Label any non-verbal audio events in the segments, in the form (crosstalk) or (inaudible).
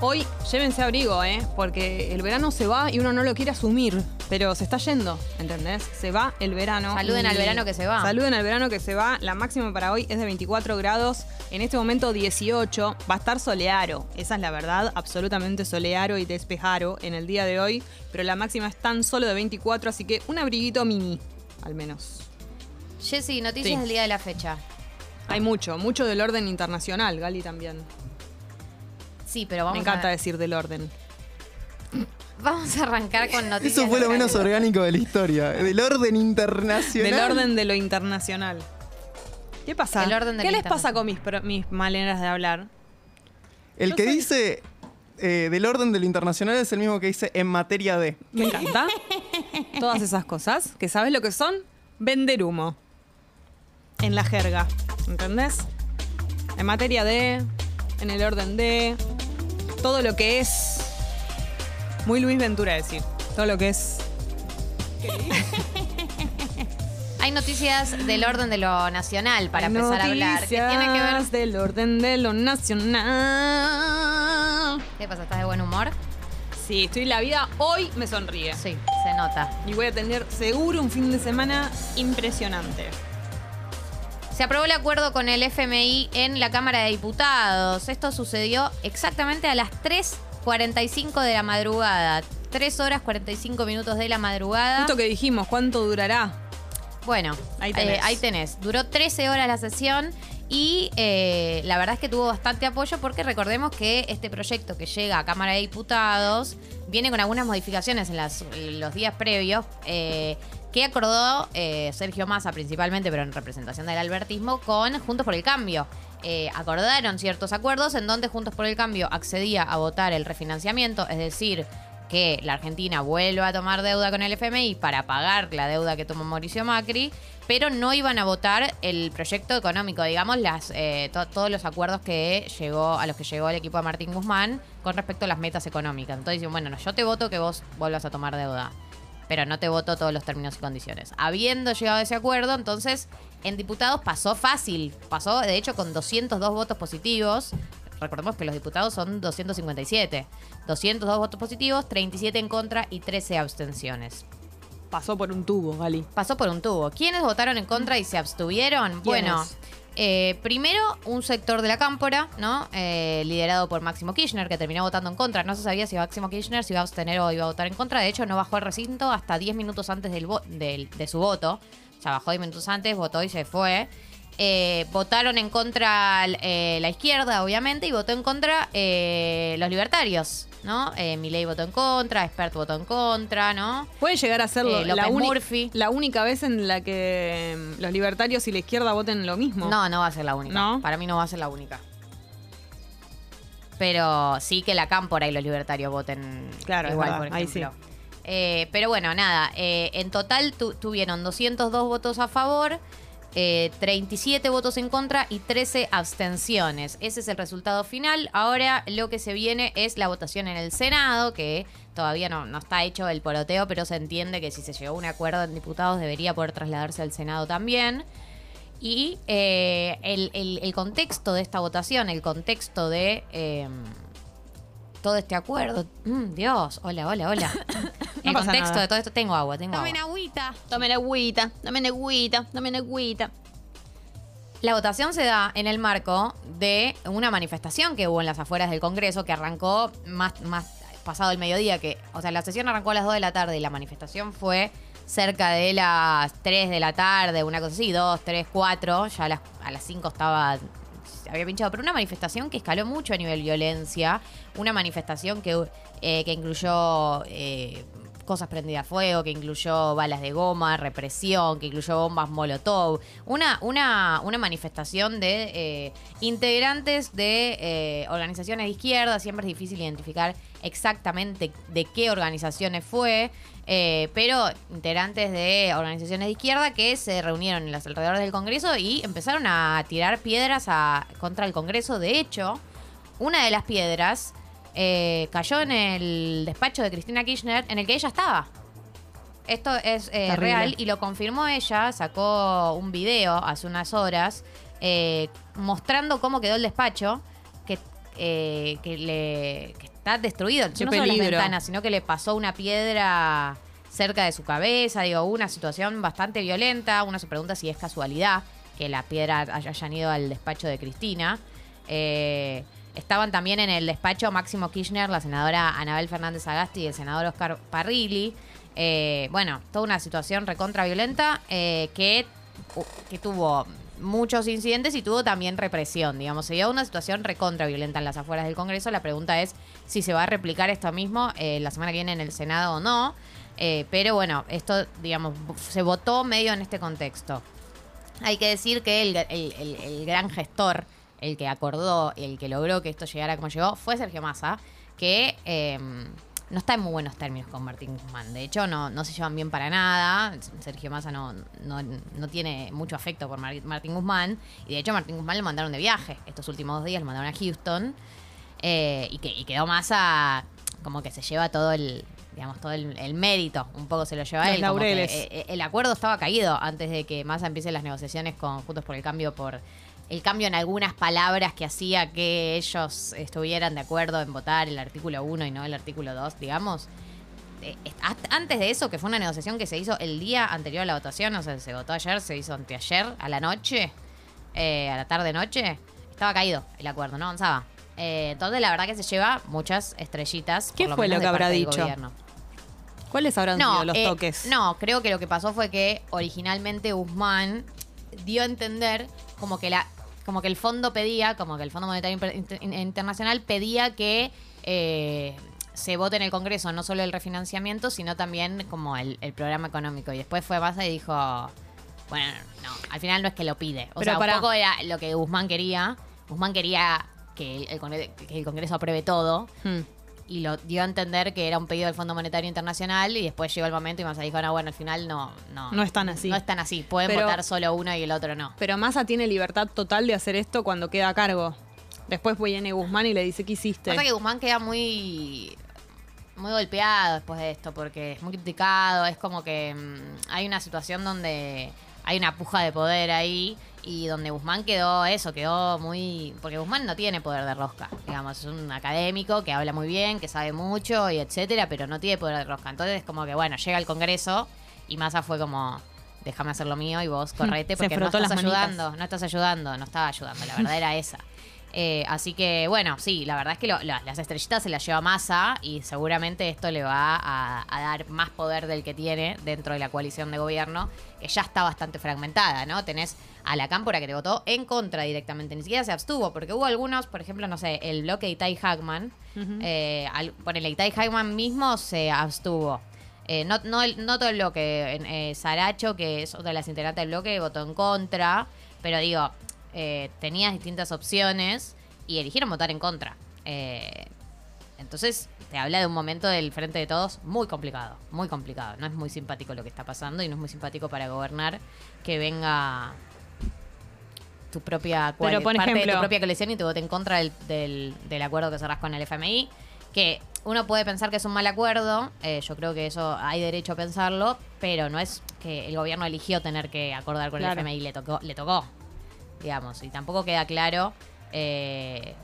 Hoy llévense abrigo, ¿eh? Porque el verano se va y uno no lo quiere asumir, pero se está yendo, ¿entendés? Se va el verano. Saluden al verano que se va. Saluden al verano que se va. La máxima para hoy es de 24 grados. En este momento 18. Va a estar solearo. Esa es la verdad. Absolutamente solearo y despejaro en el día de hoy. Pero la máxima es tan solo de 24, así que un abriguito mini, al menos. Jessy, noticias Sí. del día de la fecha. Hay mucho, mucho del orden internacional, Gali también. Sí, pero vamos Me encanta a, decir del orden. vamos a arrancar con noticias. Eso fue lo menos orgánico de la historia. Del orden internacional. Del orden de lo internacional. ¿Qué pasa? Del orden de ¿Qué les pasa con mis, mis maneras de hablar? El Yo que soy- dice eh, del orden de lo internacional es el mismo que dice en materia de. Me encanta. Todas esas cosas, que sabes lo que son, vender humo. En la jerga, ¿entendés? En materia de, en el orden de, todo lo que es... Muy Luis Ventura decir. Todo lo que es... (laughs) Hay noticias del orden de lo nacional para empezar a hablar. ¿Qué Noticias tiene que ver? del orden de lo nacional. ¿Qué pasa? ¿Estás de buen humor? Sí, estoy la vida hoy me sonríe. Sí, se nota. Y voy a tener seguro un fin de semana impresionante. Se aprobó el acuerdo con el FMI en la Cámara de Diputados. Esto sucedió exactamente a las 3.45 de la madrugada. 3 horas 45 minutos de la madrugada. Justo que dijimos, ¿cuánto durará? Bueno, Ahí tenés. tenés. ahí tenés. Duró 13 horas la sesión y eh, la verdad es que tuvo bastante apoyo porque recordemos que este proyecto que llega a Cámara de Diputados viene con algunas modificaciones en, las- los días previos. eh, que acordó eh, Sergio Massa principalmente, pero en representación del albertismo, con Juntos por el Cambio. Eh, acordaron ciertos acuerdos en donde Juntos por el Cambio accedía a votar el refinanciamiento, es decir, que la Argentina vuelva a tomar deuda con el FMI para pagar la deuda que tomó Mauricio Macri, pero no iban a votar el proyecto económico, digamos, las eh, to- todos los acuerdos que llegó a los que llegó el equipo de Martín Guzmán con respecto a las metas económicas. Entonces dicen, bueno, no, yo te voto que vos vuelvas a tomar deuda, pero no te voto todos los términos y condiciones. Habiendo llegado a ese acuerdo, entonces en diputados pasó fácil, pasó de hecho con 202 votos positivos. Recordemos que los diputados son 257. 202 votos positivos, 37 en contra y 13 abstenciones. Pasó por un tubo, Gali. Pasó por un tubo. ¿Quiénes votaron en contra y se abstuvieron? Bueno, eh, primero un sector de la cámpora, ¿no? Eh, liderado por Máximo Kirchner, que terminó votando en contra. No se sabía si Máximo Kirchner se iba a abstener o iba a votar en contra. De hecho, no bajó al recinto hasta 10 minutos antes del del- de su voto. O sea, bajó 10 minutos antes, votó y se fue. Eh, votaron en contra eh, la izquierda, obviamente, y votó en contra eh, los libertarios, ¿no? Milei votó en contra, Expert votó en contra, ¿no? Puede llegar a ser la, Murphy. la única vez en la que mm, los libertarios y la izquierda voten lo mismo. No, no va a ser la única. ¿No? Para mí no va a ser la única. Pero sí que la cámpora y los libertarios voten Claro, igual, por ahí ejemplo. Eh, pero bueno, nada. eh, en total tu- tuvieron 202 votos a favor, eh, 37 votos en contra y 13 abstenciones. Ese es el resultado final. Ahora lo que se viene es la votación en el Senado, que todavía no, no está hecho el poroteo, pero se entiende que si se llegó a un acuerdo en diputados debería poder trasladarse al Senado también. Y eh, el, el- contexto de esta votación, el contexto de eh, todo este acuerdo. Mm, Dios, hola, hola, hola. (laughs) el pasa contexto nada. de todo esto, tengo agua, tengo agua. agüita. Tomen agüita, tomen agüita, tomen agüita. La votación se da en el marco de una manifestación que hubo en las afueras del Congreso que arrancó más, más pasado el mediodía, que, o sea, la sesión arrancó a las 2 de la tarde y la manifestación fue cerca de las 3 de la tarde, una cosa así, 2, 3, 4, ya a las, a las 5 estaba había pinchado, pero una manifestación que escaló mucho a nivel violencia, una manifestación que, eh, que incluyó eh, cosas prendidas a fuego, que incluyó balas de goma, represión, que incluyó bombas molotov, una, una, una manifestación de eh, integrantes de eh, organizaciones de izquierda, siempre es difícil identificar exactamente de qué organizaciones fue, eh, pero integrantes de organizaciones de izquierda que se reunieron en los alrededores del Congreso y empezaron a tirar piedras contra el Congreso. De hecho, una de las piedras eh, cayó en el despacho de Cristina Kirchner, en el que ella estaba. Esto es eh, real y lo confirmó ella, sacó un video hace unas horas eh, mostrando cómo quedó el despacho, que eh, que, le, que está destruido. Qué no solo las ventanas, sino que le pasó una piedra cerca de su cabeza. Digo, una situación bastante violenta. Uno se pregunta si es casualidad que la piedra haya hayan ido al despacho de Cristina. Eh, estaban también en el despacho Máximo Kirchner, la senadora Anabel Fernández Agasti y el senador Oscar Parrilli. Eh, bueno, toda una situación recontra violenta eh, que, que tuvo muchos incidentes y tuvo también represión, digamos. Se dio una situación recontra violenta en las afueras del Congreso. La pregunta es si se va a replicar esto mismo eh, la semana que viene en el Senado o no. Pero bueno, esto, digamos, se votó medio en este contexto. Hay que decir que el- el gran gestor, el que acordó, el que logró que esto llegara como llegó, fue Sergio Massa, que eh, no está en muy buenos términos con Martín Guzmán. De hecho, no, no se llevan bien para nada. Sergio Massa no, no, no tiene mucho afecto por Mar- Martín Guzmán. Y de hecho, Martín Guzmán lo mandaron de viaje. Estos últimos dos días lo mandaron a Houston. Eh, y, que, y quedó Massa como que se lleva todo el digamos todo el, el mérito un poco se lo lleva Los él como que, laureles. eh, eh, el acuerdo estaba caído antes de que Massa empiece las negociaciones con Juntos por el Cambio por el cambio en algunas palabras que hacía que ellos estuvieran de acuerdo en votar el artículo 1 y no el artículo 2, digamos. Eh, antes de eso, que fue una negociación que se hizo el día anterior a la votación, o sea, se votó ayer, se hizo anteayer, a la noche, eh, a la tarde-noche, estaba caído el acuerdo, no avanzaba. Eh, entonces, la verdad que se lleva muchas estrellitas. ¿Qué por fue lo que habrá dicho? gobierno. ¿Cuáles habrán sido los toques? No, creo que lo que pasó fue que originalmente Guzmán dio a entender como que la como que el fondo pedía, como que el Fondo Monetario Internacional pedía que eh, se vote en el Congreso no solo el refinanciamiento, sino también como el, el programa económico. Y después fue Massa y dijo, bueno, no, al final no es que lo pide. O Pero sea, pará. un poco era lo que Guzmán quería. Guzmán quería que el, que el Congreso apruebe todo Hmm. Y lo dio a entender que era un pedido del Fondo Monetario Internacional y después llegó el momento y Massa dijo, no, bueno, al final no, no. No es tan así. No es tan así. Pueden Pero- votar solo uno y el otro no. Pero Massa tiene libertad total de hacer esto cuando queda a cargo. Después viene Guzmán y le dice, ¿qué hiciste? Pasa que Guzmán queda muy muy golpeado después de esto porque es muy criticado, es como que mm, hay una situación donde hay una puja de poder ahí y donde Guzmán quedó eso, quedó muy porque Guzmán no tiene poder de rosca, digamos, es un académico que habla muy bien, que sabe mucho y etcétera, pero no tiene poder de rosca. Entonces, como que bueno, llega al Congreso y Massa fue como déjame hacer lo mío y vos correte (laughs) porque no estás manitas. ayudando, no estás ayudando, no estaba ayudando, la verdad era esa. Eh, así que, bueno, sí, la verdad es que lo- la- las estrellitas se las lleva Massa y seguramente esto le va a, a dar más poder del que tiene dentro de la coalición de gobierno, que ya está bastante fragmentada, ¿no? Tenés a la cámpora que te votó en contra directamente, ni siquiera se abstuvo, porque hubo algunos, por ejemplo, no sé, el bloque de Itai Hackman, eh, al- ponele, Itai Hackman mismo se abstuvo. Eh, no, no, todo el bloque. eh, Saracho, que es otra de las integrantes del bloque, votó en contra. Pero digo, eh, tenías distintas opciones y eligieron votar en contra. Eh, entonces, te habla de un momento del frente de todos muy complicado. Muy complicado. No es muy simpático lo que está pasando y no es muy simpático para gobernar que venga tu propia Pero, por parte de ejemplo- tu propia coalición y te vote en contra del, del, del acuerdo que cerrás con el FMI. Que uno puede pensar que es un mal acuerdo, eh, yo creo que eso hay derecho a pensarlo, pero no es que el gobierno eligió tener que acordar con Claro. el FMI, le tocó, le tocó, digamos, y tampoco queda claro eh,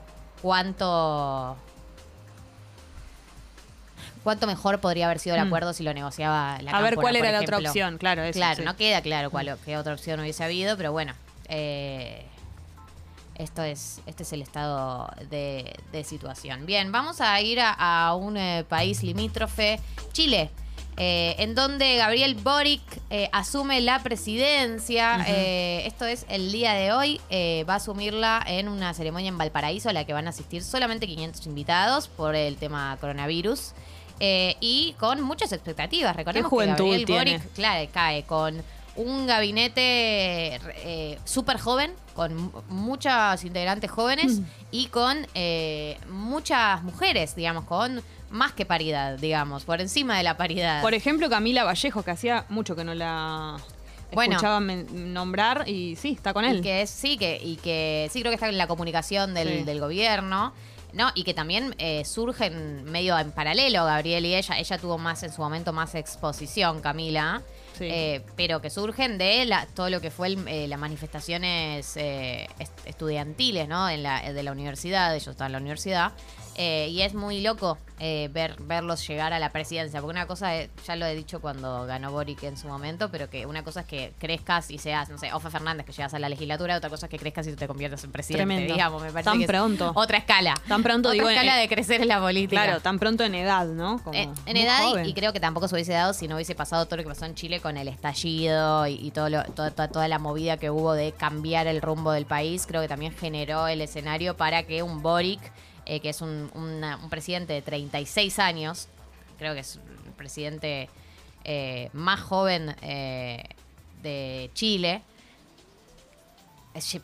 cuánto cuánto mejor podría haber sido el Mm. acuerdo si lo negociaba la a ver cuál era la otra opción, claro. Eso, Claro, sí. no queda claro cuál, qué otra opción hubiese habido, pero bueno. eh, esto es, este es el estado de, de situación. Bien, vamos a ir a, a un eh, país limítrofe, Chile, eh, en donde Gabriel Boric eh, asume la presidencia. Eh, esto es el día de hoy. eh, va a asumirla en una ceremonia en Valparaíso a la que van a asistir solamente 500 invitados por el tema coronavirus. y con muchas expectativas. Recordemos que Gabriel tiene. Boric claro, cae con un gabinete eh, súper joven, con mu- muchas integrantes jóvenes Mm. y con eh, muchas mujeres, digamos, con más que paridad, digamos, por encima de la paridad. Por ejemplo, Camila Vallejo, que hacía mucho que no la Bueno. nombrar y sí, está con él. Y que es, sí, que, y que sí creo que está en la comunicación del, Sí. del gobierno. ¿no? Y que también eh, surgen medio en paralelo Gabriel y ella. Ella tuvo más en su momento más exposición, Camila. Sí. eh, pero que surgen de la- todo lo que fue el- eh, las manifestaciones eh, est- estudiantiles, ¿no? En la, de la universidad, ellos están en la universidad. Eh, y es muy loco eh, ver, verlos llegar a la presidencia, porque una cosa, es- ya lo he dicho cuando ganó Boric en su momento, pero que una cosa es que crezcas y seas, no sé, Ofa Fernández, que llegas a la legislatura, otra cosa es que crezcas y te conviertas en presidente, Tremendo. digamos, me parece Tan que es pronto. otra escala. Tan pronto, otra digo, escala eh, de crecer en la política. Claro, tan pronto en edad, ¿no? Como Eh, en edad y- creo que tampoco se hubiese dado si no hubiese pasado todo lo que pasó en Chile con el estallido y, y todo lo- todo- toda, toda la movida que hubo de cambiar el rumbo del país. Creo que también generó el escenario para que un Boric, eh, que es un, una- un presidente de 36 años, creo que es el presidente eh, más joven eh, de Chile,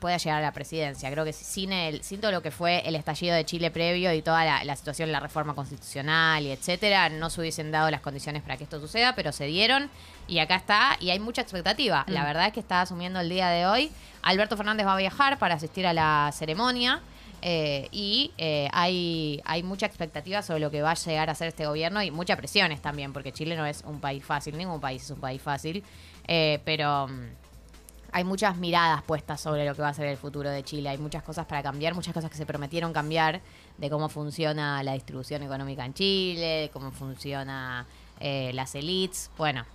pueda llegar a la presidencia. Creo que sin, el, sin todo lo que fue el estallido de Chile previo y toda la, la situación, la reforma constitucional y etcétera, no se hubiesen dado las condiciones para que esto suceda, pero se dieron y acá está y hay mucha expectativa. La verdad es que está asumiendo el día de hoy. Alberto Fernández va a viajar para asistir a la ceremonia. Eh, y eh, hay, hay mucha expectativa sobre lo que va a llegar a ser este gobierno y muchas presiones también, porque Chile no es un país fácil, ningún país es un país fácil, eh, pero mm, hay muchas miradas puestas sobre lo que va a ser el futuro de Chile. Hay muchas cosas para cambiar, muchas cosas que se prometieron cambiar de cómo funciona la distribución económica en Chile, de cómo funciona las elites. Bueno,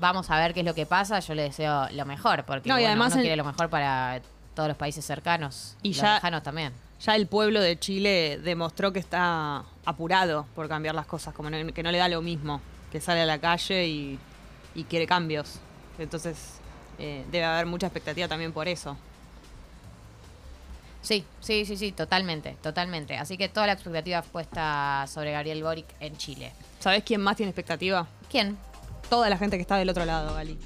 vamos a ver qué es lo que pasa. Yo le deseo lo mejor, porque No, y bueno, además uno en- quiere lo mejor para todos los países cercanos Y los ya- lejanos también. Ya el pueblo de Chile demostró que está apurado por cambiar las cosas, como no- que no le da lo mismo, que sale a la calle y, y quiere cambios. Entonces eh, debe haber mucha expectativa también por eso. Sí, sí, sí, sí, totalmente, totalmente. Así que toda la expectativa puesta sobre Gabriel Boric en Chile. ¿Sabés quién más tiene expectativa? ¿Quién? Toda la gente que está del otro lado, Gali.